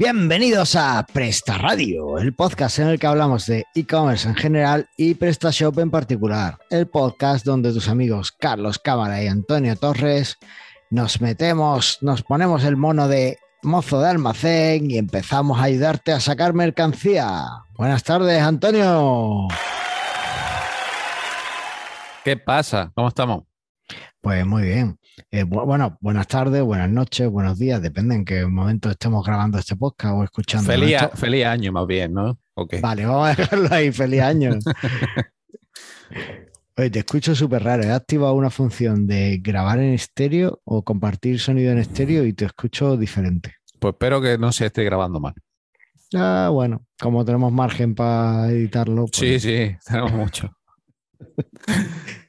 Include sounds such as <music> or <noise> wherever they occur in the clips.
Bienvenidos a Presta Radio, el podcast en el que hablamos de e-commerce en general y PrestaShop en particular. El podcast donde tus amigos Carlos Cámara y Antonio Torres nos metemos, nos ponemos el mono de mozo de almacén y empezamos a ayudarte a sacar mercancía. Buenas tardes, Antonio. ¿Qué pasa? ¿Cómo estamos? Pues muy bien. Eh, bueno, buenas tardes, buenas noches, buenos días, depende en qué momento estemos grabando este podcast o escuchando. Feliz, feliz año más bien, ¿no? Vale, vamos a dejarlo ahí, feliz año. <laughs> Oye, te escucho súper raro. He activado una función de grabar en estéreo o compartir sonido en estéreo y te escucho diferente. Pues espero que no se esté grabando mal. Ah, bueno, como tenemos margen para editarlo. Pues sí, sí, tenemos mucho. <laughs>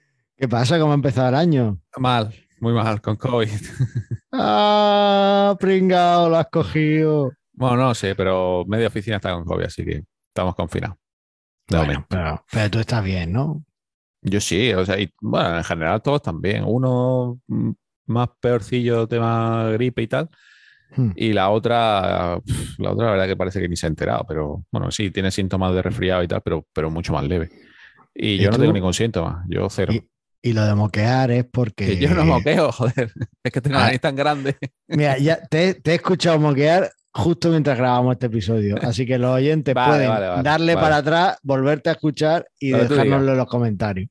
¿Qué pasa? ¿Cómo ha empezado el año? Mal, muy mal, con COVID. <laughs> ¡Ah! Pringao, lo has cogido. Bueno, no sé, pero media oficina está con COVID, así que estamos confinados. Bueno, pero, tú estás bien, ¿no? Yo sí, o sea, y, bueno, en general todos también. Uno más peorcillo, tema gripe y tal. Hmm. Y la otra, la otra, la verdad que parece que ni se ha enterado, pero bueno, sí, tiene síntomas de resfriado y tal, pero, pero mucho más leve. Y, yo no tengo ningún síntoma, yo cero. Y lo de moquear es porque. yo no moqueo, joder. <laughs> Es que tengo la nariz tan grande. Mira, ya te, he escuchado moquear justo mientras grabamos este episodio. Así que los oyentes pueden darle para atrás, volverte a escuchar y dejárnoslo en los comentarios.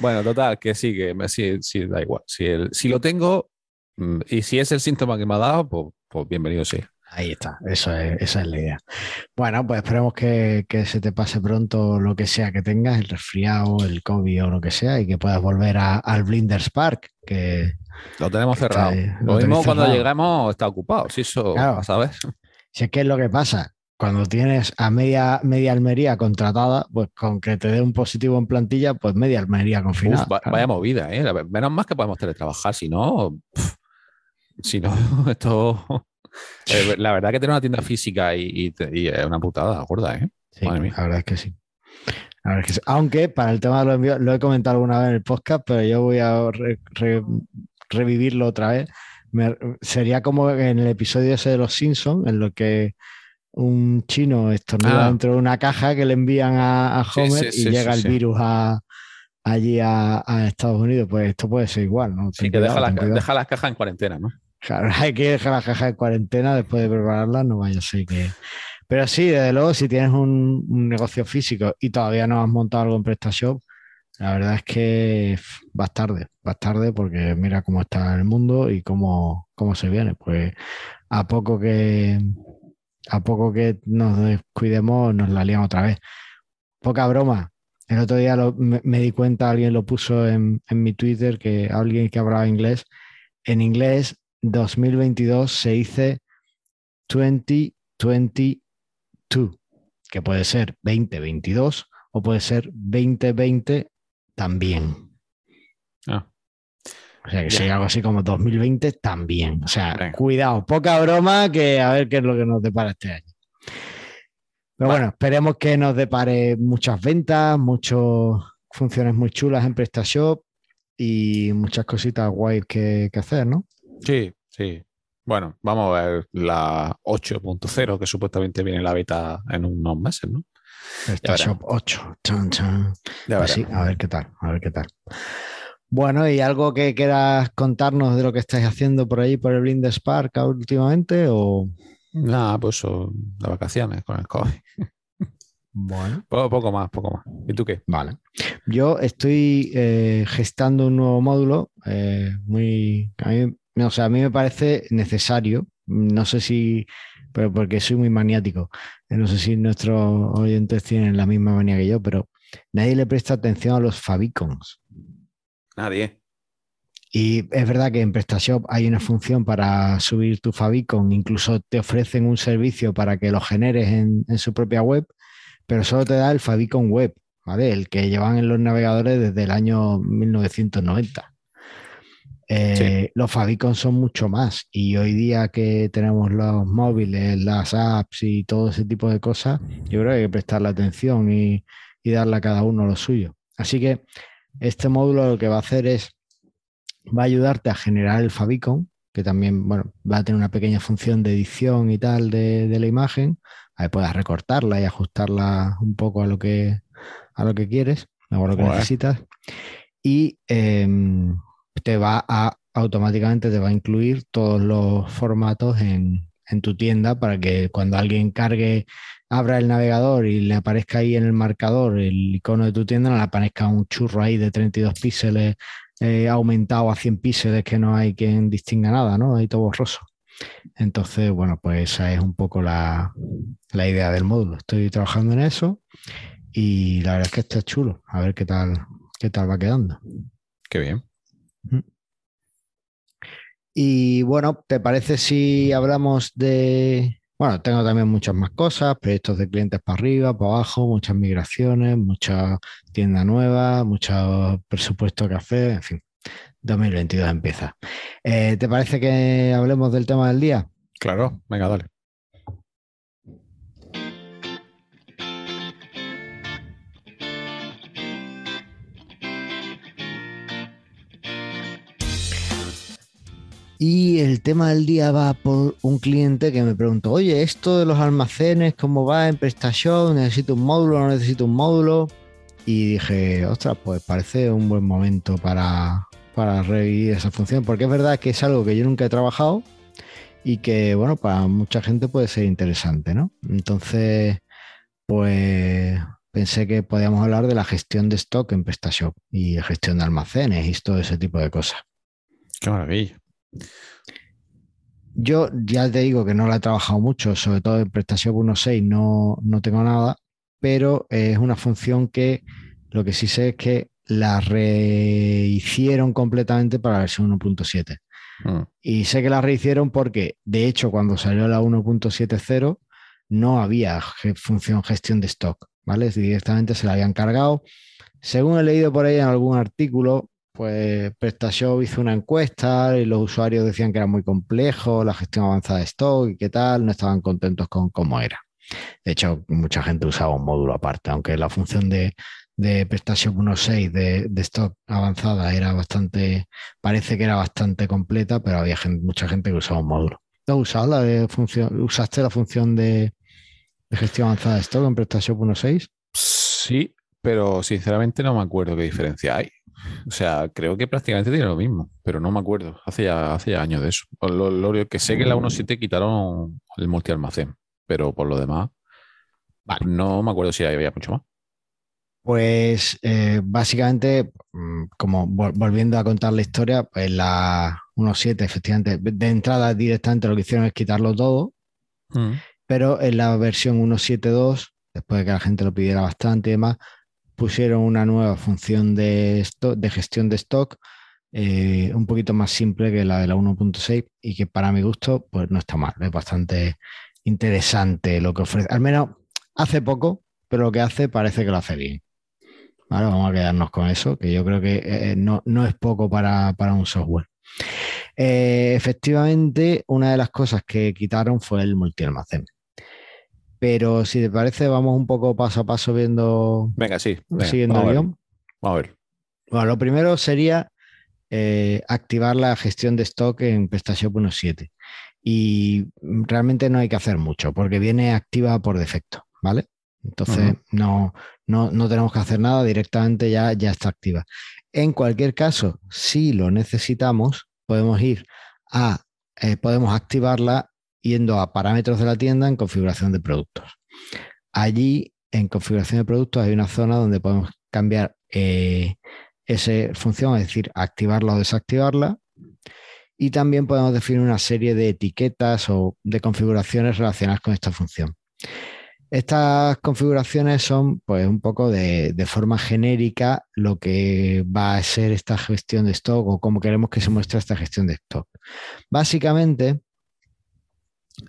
Bueno, total, que sí, que sí, sí da igual. Si, el, si lo tengo mm, y si es el síntoma que me ha dado, pues, pues bienvenido sí. Ahí está, eso es, esa es la idea. Bueno, pues esperemos que, se te pase pronto lo que sea que tengas, el resfriado, el COVID o lo que sea, y que puedas volver al Blinders Park, que... Lo tenemos cerrado. lo, mismo cuando llegamos está ocupado, si eso, ¿sabes? Si es que es lo que pasa, cuando tienes a media, media Almería contratada, pues con que te dé un positivo en plantilla, pues media Almería confinada. Vaya movida, ¿eh? Menos más que podemos teletrabajar, si no... si no, <laughs> esto <laughs> eh, la verdad que tener una tienda física y, es una putada gorda, ¿eh? la verdad es que sí. Aunque para el tema de los envíos, lo he comentado alguna vez en el podcast, pero yo voy a revivirlo otra vez. sería como en el episodio ese de los Simpsons, en lo que un chino estornuda ah. dentro de una caja que le envían a, Homer y llega el virus allí a, Estados Unidos. Pues esto puede ser igual, ¿no? Sí, que deja, deja las cajas en cuarentena, ¿no? Claro, <laughs> hay que dejar la caja de cuarentena después de prepararla, no vaya a ser que. Pero sí, desde luego, si tienes un, negocio físico y todavía no has montado algo en PrestaShop, la verdad es que vas tarde, vas tarde porque mira cómo está el mundo y cómo, cómo se viene. Pues a poco que a poco que nos descuidemos, nos la liamos otra vez. Poca broma. El otro día me, di cuenta, alguien lo puso en, en mi Twitter, que alguien que hablaba inglés. En inglés 2022 se dice 2022, que puede ser 2022 o puede ser 2020 también. Ah. O sea, que sería algo así como 2020 también. O sea, cuidado, poca broma que a ver qué es lo que nos depara este año. Pero bueno, esperemos que nos depare muchas ventas, muchas funciones muy chulas en PrestaShop y muchas cositas guays que hacer, ¿no? Sí, sí. Bueno, vamos a ver la 8.0 que supuestamente viene la beta en unos meses, ¿no? Shop 8. Pues a ver qué tal, a ver qué tal. Bueno, ¿y algo que quieras contarnos de lo que estáis haciendo por ahí, por el Blind Spark últimamente? O... Nada, pues de vacaciones con el COVID. Bueno. <laughs> Poco, más, poco más. ¿Y tú qué? Vale. Yo estoy eh, gestando un nuevo módulo eh, muy. A mí o sea, a mí me parece necesario, no sé si, pero porque soy muy maniático, no sé si nuestros oyentes tienen la misma manía que yo, pero nadie le presta atención a los favicons. Nadie. Y es verdad que en PrestaShop hay una función para subir tu favicon, incluso te ofrecen un servicio para que lo generes en, en su propia web, pero solo te da el favicon web, ¿vale? El que llevan en los navegadores desde el año 1990. Eh, los favicon son mucho más y hoy día que tenemos los móviles, las apps y todo ese tipo de cosas, yo creo que hay que prestarle atención y, darle a cada uno lo suyo. Así que este módulo lo que va a hacer es, va a ayudarte a generar el favicon, que también bueno, va a tener una pequeña función de edición y tal de, la imagen. Ahí puedas recortarla y ajustarla un poco a lo que, a lo que quieres, a lo que necesitas. Y em, te va a automáticamente te va a incluir todos los formatos en, en tu tienda para que cuando alguien cargue, abra el navegador y le aparezca ahí en el marcador el icono de tu tienda, no le aparezca un churro ahí de 32 píxeles eh, aumentado a 100 píxeles que no hay quien distinga nada, ¿no? Ahí todo borroso. Entonces, bueno, pues esa es un poco la, la idea del módulo. Estoy trabajando en eso y la verdad es que está chulo. A ver qué tal, qué tal va quedando. Qué bien. Y bueno, ¿te parece si hablamos de... Bueno, tengo también muchas más cosas, proyectos de clientes para arriba, para abajo, muchas migraciones, mucha tienda nueva, mucho presupuesto café, en fin. 2022 empieza. Eh, ¿Te parece que hablemos del tema del día? Claro, venga, dale. Y el tema del día va por un cliente que me preguntó, oye, esto de los almacenes, ¿cómo va en PrestaShop? ¿Necesito un módulo? ¿No necesito un módulo? Y dije, ostras, pues parece un buen momento para, para revivir esa función, porque es verdad que es algo que yo nunca he trabajado y que, bueno, para mucha gente puede ser interesante, ¿no? Entonces, pues pensé que podíamos hablar de la gestión de stock en PrestaShop y gestión de almacenes y todo ese tipo de cosas. Qué maravilla. Yo ya te digo que no la he trabajado mucho, sobre todo en prestación 1.6 no, no tengo nada, pero es una función que lo que sí sé es que la rehicieron completamente para la versión 1.7. Mm. Y sé que la rehicieron porque, de hecho, cuando salió la 1.70 no había función gestión de stock, ¿vale? Directamente se la habían cargado. Según he leído por ahí en algún artículo, pues PrestaShop hizo una encuesta y los usuarios decían que era muy complejo, la gestión avanzada de stock y qué tal, no estaban contentos con cómo era. De hecho, mucha gente usaba un módulo aparte, aunque la función de, PrestaShop 1.6 de, de, stock avanzada era bastante, parece que era bastante completa, pero había mucha gente que usaba un módulo. ¿Tú la de función, usaste la función de, de gestión avanzada de stock en PrestaShop 1.6? Sí, pero sinceramente no me acuerdo qué diferencia hay. O sea, creo que prácticamente tiene lo mismo, pero no me acuerdo. Hace ya, hace años de eso. Lo, que sé que en la 1.7 quitaron el multi-almacén, pero por lo demás, no me acuerdo si había mucho más. Pues eh, básicamente, mm, como volviendo a contar la historia, pues la 1.7, efectivamente, de entrada directamente lo que hicieron es quitarlo todo, mm. pero en la versión 1.7.2, después de que la gente lo pidiera bastante y demás, pusieron una nueva función de, gestión de stock eh, un poquito más simple que la de la 1.6 y que para mi gusto pues no está mal, es bastante interesante lo que ofrece. Al menos hace poco, pero lo que hace parece que lo hace bien. vamos a quedarnos con eso, que yo creo que eh, no, es poco para, un software. Eh, efectivamente, una de las cosas que quitaron fue el multi-almacén. Pero si te parece, vamos un poco paso a paso viendo. Venga, sí. siguiendo el guion. Vamos a ver. Bueno, lo primero sería eh, activar la gestión de stock en PrestaShop 1.7. Y realmente no hay que hacer mucho porque viene activa por defecto, ¿vale? Entonces no, no, no, tenemos que hacer nada, directamente ya, ya está activa. En cualquier caso, si lo necesitamos, podemos ir a, eh, podemos activarla yendo a parámetros de la tienda en configuración de productos. Allí, en configuración de productos, hay una zona donde podemos cambiar eh, esa función, es decir, activarla o desactivarla. Y también podemos definir una serie de etiquetas o de configuraciones relacionadas con esta función. Estas configuraciones son, pues, un poco de, de, forma genérica lo que va a ser esta gestión de stock o cómo queremos que se muestre esta gestión de stock. Básicamente,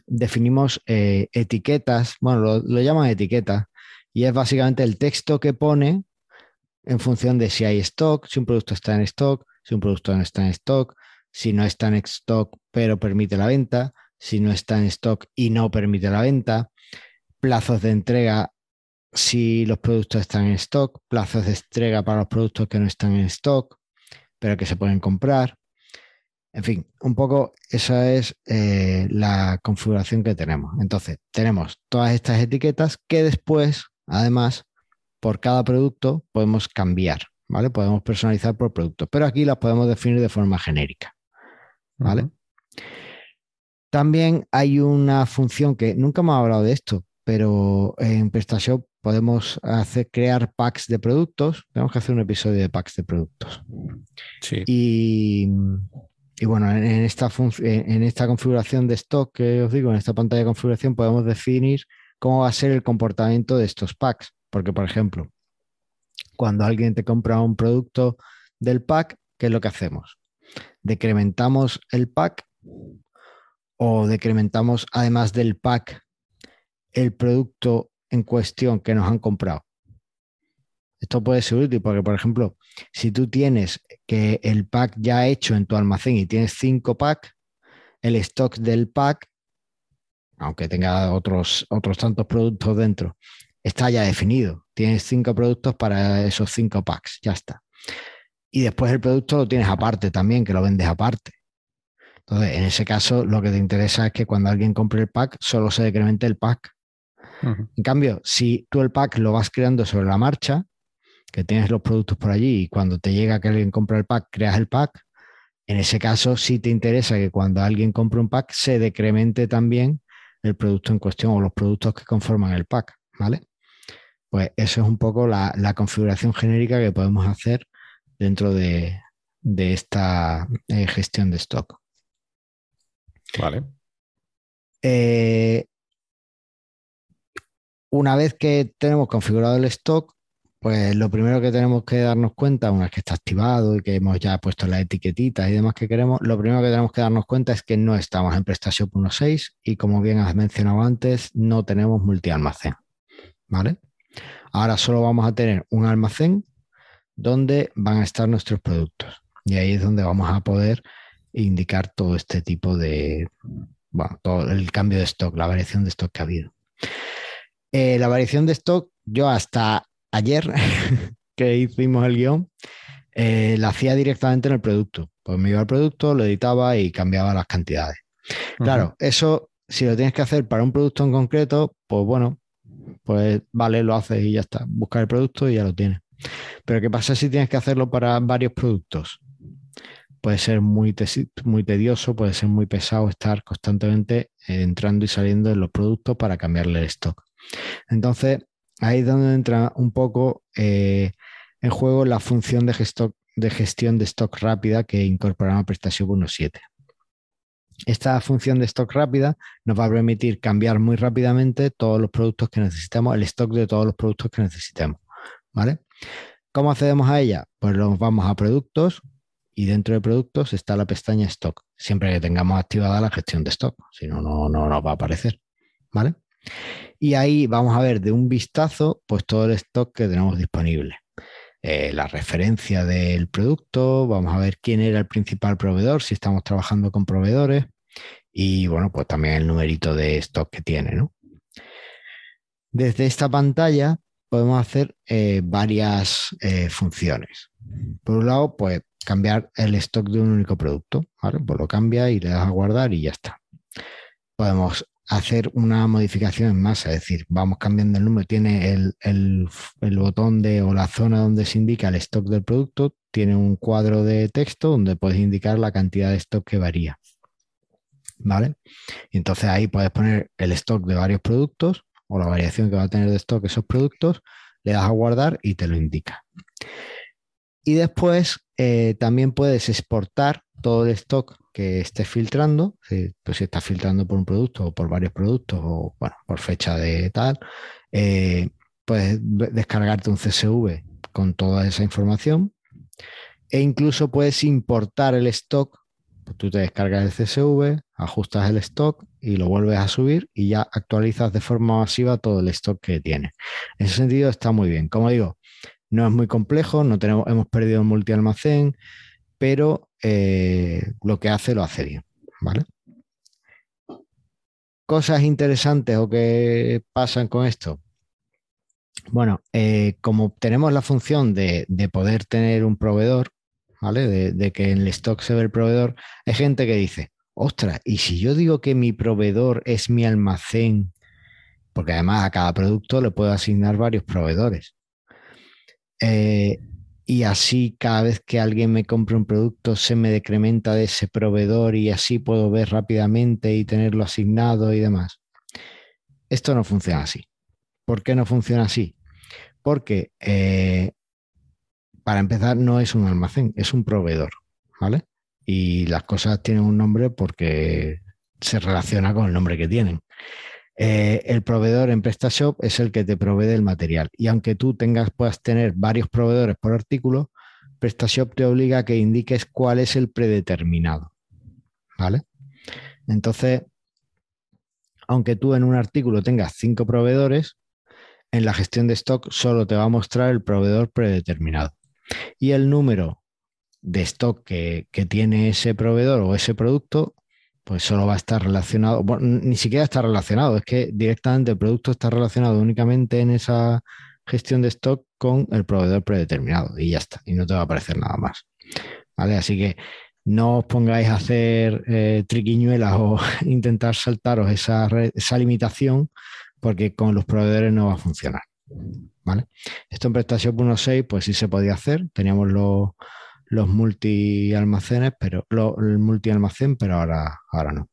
definimos eh, etiquetas, bueno, lo, llaman etiquetas, y es básicamente el texto que pone en función de si hay stock, si un producto está en stock, si un producto no está en stock, si no está en stock pero permite la venta, si no está en stock y no permite la venta, plazos de entrega si los productos están en stock, plazos de entrega para los productos que no están en stock, pero que se pueden comprar, En fin, un poco esa es eh, la configuración que tenemos. Entonces, tenemos todas estas etiquetas que después, además, por cada producto podemos cambiar, ¿vale? Podemos personalizar por producto, pero aquí las podemos definir de forma genérica, ¿vale? También hay una función que nunca hemos hablado de esto, pero en PrestaShop podemos hacer, crear packs de productos. Tenemos que hacer un episodio de packs de productos. Sí. Y, bueno, en, esta en esta configuración de stock que os digo, en esta pantalla de configuración, podemos definir cómo va a ser el comportamiento de estos packs. Porque, por ejemplo, cuando alguien te compra un producto del pack, ¿qué es lo que hacemos? Decrementamos el pack o decrementamos además del pack el producto en cuestión que nos han comprado. Esto puede ser útil porque, por ejemplo, si tú tienes que el pack ya hecho en tu almacén y tienes cinco packs, el stock del pack, aunque tenga otros, otros tantos productos dentro, está ya definido. Tienes cinco productos para esos cinco packs, ya está. Y después el producto lo tienes aparte también, que lo vendes aparte. Entonces, en ese caso, lo que te interesa es que cuando alguien compre el pack, solo se decremente el pack. En cambio, si tú el pack lo vas creando sobre la marcha, que tienes los productos por allí y cuando te llega que alguien compra el pack, creas el pack, en ese caso sí te interesa que cuando alguien compre un pack se decremente también el producto en cuestión o los productos que conforman el pack, ¿vale? Pues eso es un poco la, configuración genérica que podemos hacer dentro de, esta eh, gestión de stock. Vale. Eh, una vez que tenemos configurado el stock, pues lo primero que tenemos que darnos cuenta, una vez que está activado y que hemos ya puesto las etiquetitas y demás que queremos, lo primero que tenemos que darnos cuenta es que no estamos en PrestaShop 1.6 y como bien has mencionado antes, no tenemos multialmacén. ¿Vale? Ahora solo vamos a tener un almacén donde van a estar nuestros productos. Y ahí es donde vamos a poder indicar todo este tipo de, bueno, todo el cambio de stock, la variación de stock que ha habido. Eh, la variación de stock, yo hasta ayer <laughs> que hicimos el guion, eh, la hacía directamente en el producto. Pues me iba al producto, lo editaba y cambiaba las cantidades. Claro, eso, si lo tienes que hacer para un producto en concreto, pues bueno, pues vale, lo haces y ya está. Busca el producto y ya lo tienes. Pero ¿qué pasa si tienes que hacerlo para varios productos? puede ser muy, muy tedioso, puede ser muy pesado estar constantemente entrando y saliendo de los productos para cambiarle el stock. Entonces, ahí es donde entra un poco eh, en juego la función de, gestión de stock rápida que incorporamos a PrestaShop 1.7. Esta función de stock rápida nos va a permitir cambiar muy rápidamente todos los productos que necesitamos, el stock de todos los productos que necesitemos. ¿Vale? ¿Cómo accedemos a ella? Pues nos vamos a productos, y dentro de productos está la pestaña stock, siempre que tengamos activada la gestión de stock, si no, no, nos va a aparecer. ¿Vale? Y ahí vamos a ver de un vistazo pues todo el stock que tenemos disponible. Eh, la referencia del producto, vamos a ver quién era el principal proveedor, si estamos trabajando con proveedores y bueno, pues también el numerito de stock que tiene. ¿no? Desde esta pantalla podemos hacer eh, varias eh, funciones. Por un lado, pues cambiar el stock de un único producto. ¿vale? Pues lo cambia y le das a guardar y ya está. Podemos hacer una modificación en masa, es decir, vamos cambiando el número, tiene el, el, botón de o la zona donde se indica el stock del producto, tiene un cuadro de texto donde puedes indicar la cantidad de stock que varía. ¿Vale? Y entonces ahí puedes poner el stock de varios productos o la variación que va a tener de stock esos productos, le das a guardar y te lo indica. Y después eh, también puedes exportar todo el stock que estés filtrando, si, pues si estás filtrando por un producto o por varios productos o bueno, por fecha de tal, eh, puedes descargarte un CSV con toda esa información e incluso puedes importar el stock. Pues tú te descargas el CSV, ajustas el stock y lo vuelves a subir y ya actualizas de forma masiva todo el stock que tienes. En ese sentido está muy bien. Como digo, no es muy complejo, no tenemos, hemos perdido un multialmacén, pero eh, lo que hace lo hace bien. ¿vale? Cosas interesantes o que pasan con esto. Bueno, eh, como tenemos la función de, poder tener un proveedor, ¿vale? De, que en el stock se ve el proveedor, hay gente que dice, ostras, y si yo digo que mi proveedor es mi almacén, porque además a cada producto le puedo asignar varios proveedores. Eh, y así cada vez que alguien me compre un producto se me decrementa de ese proveedor y así puedo ver rápidamente y tenerlo asignado y demás. Esto no funciona así. ¿Por qué no funciona así? Porque eh, para empezar no es un almacén, es un proveedor, ¿vale? Y las cosas tienen un nombre porque se relaciona con el nombre que tienen. Eh, el proveedor en PrestaShop es el que te provee el material. Y aunque tú tengas, puedas tener varios proveedores por artículo, PrestaShop te obliga a que indiques cuál es el predeterminado. ¿Vale? Entonces, aunque tú en un artículo tengas cinco proveedores, en la gestión de stock solo te va a mostrar el proveedor predeterminado. Y el número de stock que, que tiene ese proveedor o ese producto pues solo va a estar relacionado, ni siquiera está relacionado, es que directamente el producto está relacionado únicamente en esa gestión de stock con el proveedor predeterminado y ya está, y no te va a aparecer nada más. ¿Vale? Así que no os pongáis a hacer eh, triquiñuelas o <laughs> intentar saltaros esa, esa limitación porque con los proveedores no va a funcionar. ¿Vale? Esto en PrestaShop 1.6 pues sí se podía hacer, teníamos los los multi almacenes, pero el multi almacén, pero ahora, ahora no.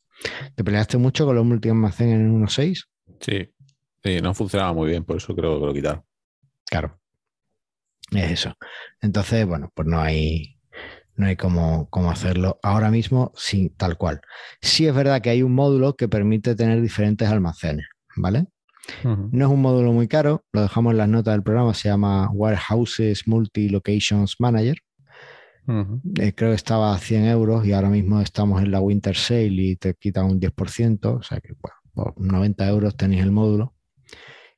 ¿Te peleaste mucho con los multi almacén en 1.6? Sí, sí, no funcionaba muy bien, por eso creo que lo quitaron. Claro. Es eso. Entonces, bueno, pues no hay, no hay cómo, cómo, hacerlo ahora mismo sin tal cual. Sí es verdad que hay un módulo que permite tener diferentes almacenes, ¿vale? No es un módulo muy caro, lo dejamos en las notas del programa, se llama Warehouses Multi Locations Manager. Eh, creo que estaba a 100 euros y ahora mismo estamos en la Winter Sale y te quitan un 10%, o sea que por 90 euros tenéis el módulo.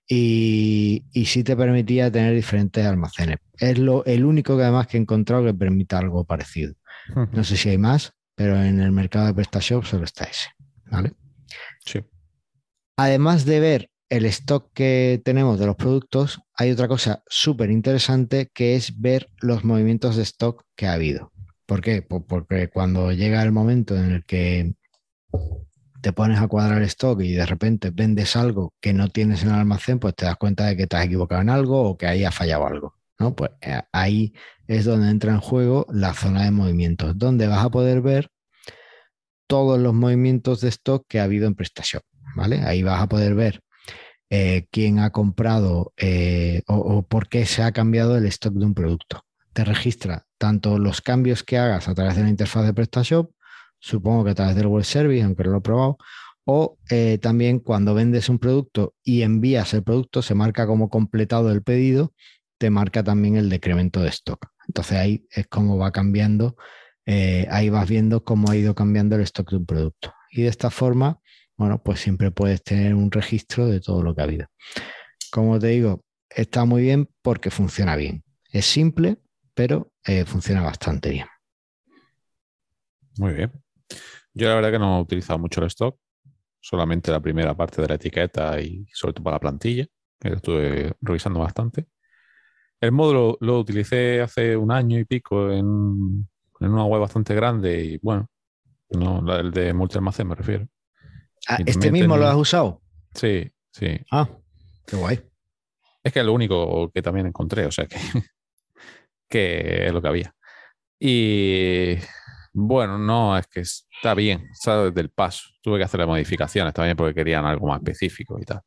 Y, y sí te permitía tener diferentes almacenes. Es lo, el único que además que he encontrado que permita algo parecido. No sé si hay más, pero en el mercado de PrestaShop solo está ese. ¿vale? Sí. Además de ver el stock que tenemos de los productos, hay otra cosa súper interesante que es ver los movimientos de stock que ha habido. ¿Por qué? porque cuando llega el momento en el que te pones a cuadrar stock y de repente vendes algo que no tienes en el almacén, pues te das cuenta de que te has equivocado en algo o que ahí ha fallado algo. ¿no? Pues eh, ahí es donde entra en juego la zona de movimientos, donde vas a poder ver todos los movimientos de stock que ha habido en PrestaShop. ¿vale? Ahí vas a poder ver eh, quién ha comprado eh, o, por qué se ha cambiado el stock de un producto. Te registra tanto los cambios que hagas a través de la interfaz de PrestaShop, supongo que a través del web service, aunque no lo he probado, o eh, también cuando vendes un producto y envías el producto, se marca como completado el pedido, te marca también el decremento de stock. Entonces ahí es como va cambiando, ahí vas viendo cómo ha ido cambiando el stock de un producto. Y de esta forma, bueno, pues siempre puedes tener un registro de todo lo que ha habido. Como te digo, está muy bien porque funciona bien. Es simple, pero eh, funciona bastante bien. Muy bien. Yo la verdad que no he utilizado mucho el stock, solamente la primera parte de la etiqueta y sobre todo para la plantilla, que lo estuve revisando bastante. El módulo lo utilicé hace un año y pico en, una web bastante grande y bueno, no, el de multi-almacén me refiero. Ah, ¿Este mismo lo has usado? Sí, sí. Ah, qué guay. Es que es lo único que también encontré, o sea que, <laughs> que es lo que había. Y bueno, no, es que está bien, está desde el paso. Tuve que hacer modificaciones también porque querían algo más específico y tal.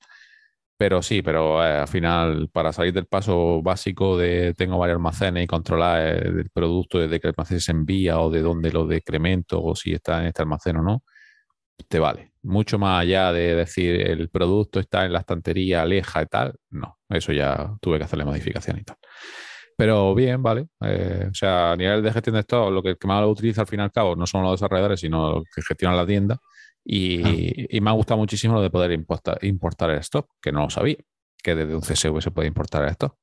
Pero sí, pero eh, al final, para salir del paso básico de tengo varios almacenes y controlar el producto desde que el almacén se envía o de dónde lo decremento o si está en este almacén o no, te vale. Mucho más allá de decir el producto está en la estantería, aleja y tal, no, eso ya tuve que hacerle modificación y tal. Pero bien, vale. Eh, o sea, a nivel de gestión de stock, lo que, más lo utiliza al fin y al cabo no son los desarrolladores, sino los que gestionan la tienda. Y, me ha gustado muchísimo lo de poder importar, importar el stock, que no lo sabía, que desde un CSV se puede importar el stock.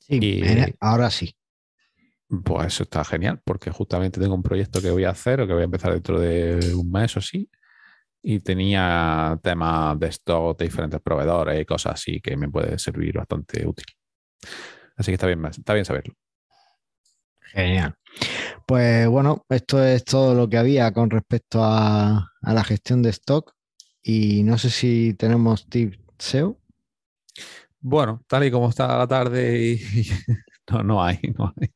Sí, ahora sí. Pues eso está genial, porque justamente tengo un proyecto que voy a hacer o que voy a empezar dentro de un mes o sí, y tenía temas de stock de diferentes proveedores y cosas así que me puede servir bastante útil. Así que está bien, está bien saberlo. Genial. Pues bueno, esto es todo lo que había con respecto a, la gestión de stock y no sé si tenemos tips SEO. Bueno, tal y como está la tarde, <laughs> no, no hay, no hay.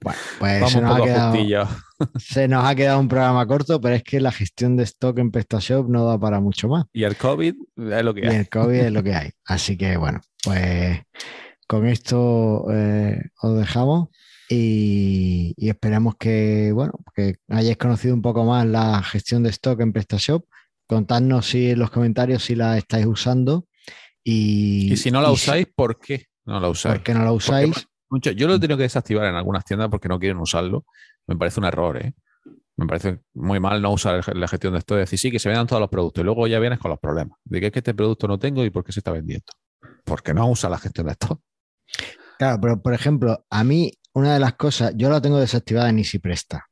Bueno, pues se nos, ha quedado, se nos, ha quedado, un programa corto, pero es que la gestión de stock en PrestaShop no da para mucho más. Y el COVID es lo que hay. Y el COVID es lo que hay. Así que bueno, pues con esto eh, os dejamos y, esperamos que, bueno, que hayáis conocido un poco más la gestión de stock en PrestaShop. Contadnos si en los comentarios si la estáis usando. Y, y si no la usáis, ¿por qué no la usáis? ¿Por qué no la usáis? Yo lo he tenido que desactivar en algunas tiendas porque no quieren usarlo. Me parece un error, ¿eh? Me parece muy mal no usar la gestión de stock. Es decir, sí, que se vendan todos los productos y luego ya vienes con los problemas. De que es que este producto no tengo y por qué se está vendiendo. Porque no usa la gestión de stock. Claro, pero por ejemplo, a mí una de las cosas, yo la tengo desactivada en Easy Presta.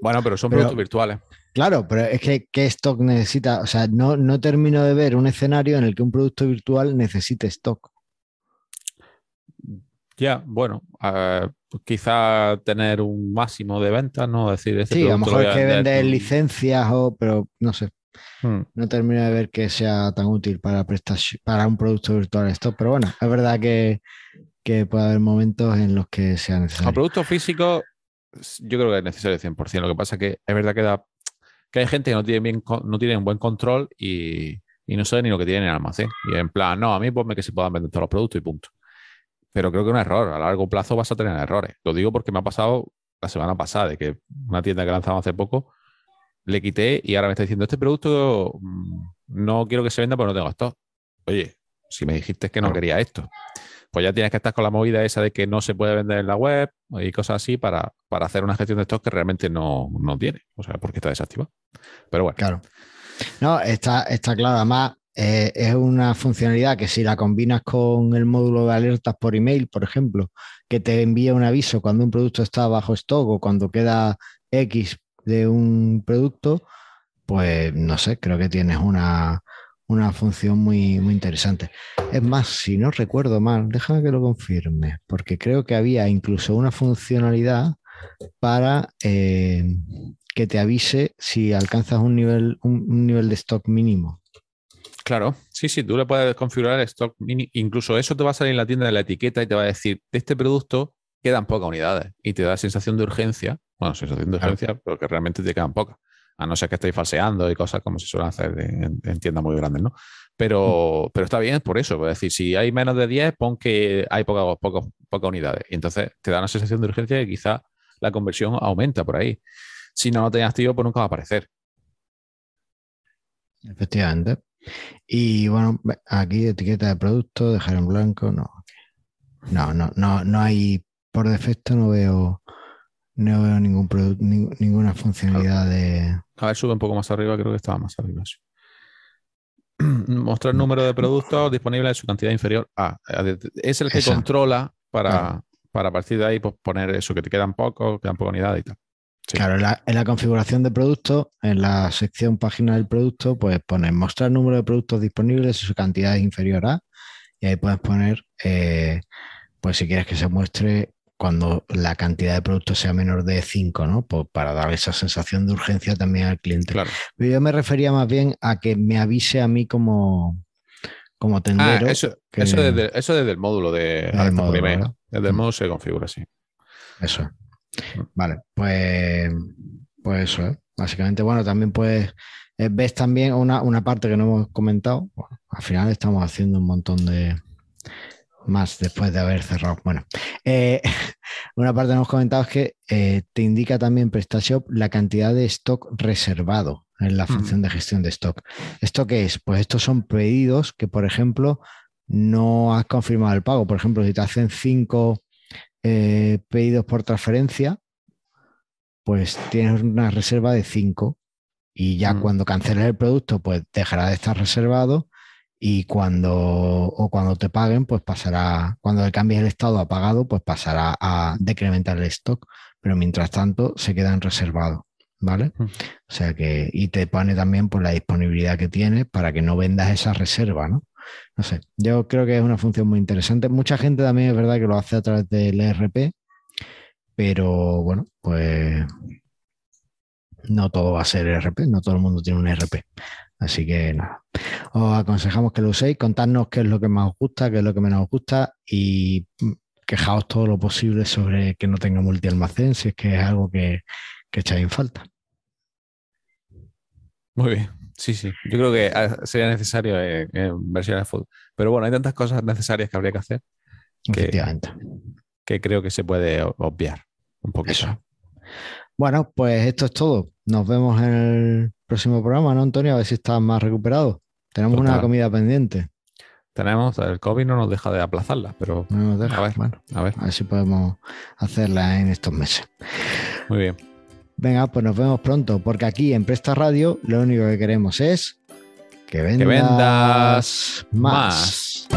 Bueno, pero son productos virtuales. Claro, pero es que ¿qué stock necesita? O sea, no, no termino de ver un escenario en el que un producto virtual necesite stock. Ya, bueno, uh, quizá tener un máximo de ventas, ¿no? decir, este sí, a lo mejor es que vender licencias o, pero no sé. Hmm. No termino de ver que sea tan útil para para un producto virtual esto, pero bueno, es verdad que, que puede haber momentos en los que sea necesario. A producto físico, yo creo que es necesario 100%. Lo que pasa es que es verdad que, da, que hay gente que no tiene, bien, no tiene un buen control y, y no sabe ni lo que tiene en el almacén. Y en plan, no, a mí ponme que se puedan vender todos los productos y punto pero creo que es un error. A largo plazo vas a tener errores. Lo digo porque me ha pasado la semana pasada, de que una tienda que lanzamos hace poco, le quité y ahora me está diciendo, este producto mm, no quiero que se venda porque no tengo stock. Oye, si me dijiste que no quería esto, pues ya tienes que estar con la movida esa de que no se puede vender en la web y cosas así para, para hacer una gestión de stock que realmente no, no tiene. O sea, porque está desactivado. Pero bueno. Claro. No, está, está claro. Además, eh, es una funcionalidad que si la combinas con el módulo de alertas por email, por ejemplo, que te envía un aviso cuando un producto está bajo stock o cuando queda X de un producto, pues no sé, creo que tienes una, función muy, muy interesante. Es más, si no recuerdo mal, déjame que lo confirme, porque creo que había incluso una funcionalidad para eh, que te avise si alcanzas un nivel, un nivel de stock mínimo. Claro, sí, sí, tú le puedes configurar el stock, incluso eso te va a salir en la tienda de la etiqueta y te va a decir, de este producto quedan pocas unidades y te da sensación de urgencia, bueno, sensación de urgencia, pero que realmente te quedan pocas, a no ser que estéis falseando y cosas como se suelen hacer en, tiendas muy grandes, ¿no? Pero, mm. pero está bien por eso, es decir, si hay menos de 10, pon que hay pocas, pocas, pocas unidades y entonces te da una sensación de urgencia y quizá la conversión aumenta por ahí. Si no lo tenías activo, pues nunca va a aparecer. Efectivamente. Y bueno, aquí etiqueta de producto, dejar en blanco, no. No, no, no, no hay, por defecto no veo, no veo ningún producto, ninguna funcionalidad de. A ver, sube un poco más arriba, creo que estaba más arriba. <clears throat> Mostrar el número de productos disponibles en su cantidad inferior a. Es el que controla para, para a partir de ahí pues, poner eso, que te quedan pocos, quedan pocas unidades y tal. Claro, en la, configuración de producto, en la sección página del producto, pues pones mostrar número de productos disponibles y su cantidad es inferior a, y ahí puedes poner, eh, pues si quieres que se muestre cuando la cantidad de productos sea menor de 5, ¿no? Pues para dar esa sensación de urgencia también al cliente. Claro. Pero yo me refería más bien a que me avise a mí como, como tendero. Ah, eso, eso, desde, eso, desde, el módulo de el módulo, Desde el módulo se configura así. Eso. Vale, pues, pues eso, ¿eh? básicamente, bueno, también pues ves también una, parte que no hemos comentado. al final estamos haciendo un montón de más después de haber cerrado. Bueno, eh, <laughs> una parte que no hemos comentado es que te indica también PrestaShop la cantidad de stock reservado en la función de gestión de stock. ¿Esto qué es? Pues estos son pedidos que, por ejemplo, no has confirmado el pago. Por ejemplo, si te hacen cinco eh, pedidos por transferencia, pues tienes una reserva de 5 y ya mm. cuando canceles el producto, pues dejará de estar reservado y cuando o cuando te paguen, pues pasará, cuando le cambies el estado a pagado, pues pasará a decrementar el stock, pero mientras tanto se queda en reservado, ¿vale? Mm. O sea que, y te pone también por pues, la disponibilidad que tienes para que no vendas esa reserva, ¿no? No sé, yo creo que es una función muy interesante. Mucha gente también es verdad que lo hace a través del ERP, pero bueno, pues no todo va a ser RP, no todo el mundo tiene un RP. Así que nada, os aconsejamos que lo uséis, contadnos qué es lo que más os gusta, qué es lo que menos os gusta y quejaos todo lo posible sobre que no tenga multi-almacén, si es que es algo que, que echáis en falta. Muy bien, sí, sí. Yo creo que ah, sería necesario en, versiones de fútbol. Pero bueno, hay tantas cosas necesarias que habría que hacer que, que creo que se puede obviar un poquito. Bueno, pues esto es todo. Nos vemos en el próximo programa, ¿no, Antonio? A ver si estás más recuperado. Tenemos una comida pendiente. Tenemos, el COVID no nos deja de aplazarla, pero no nos deja. A ver, bueno, a ver. A ver si podemos hacerla en estos meses. Muy bien. Venga, pues nos vemos pronto, porque aquí en Presta Radio lo único que queremos es que vendas, más.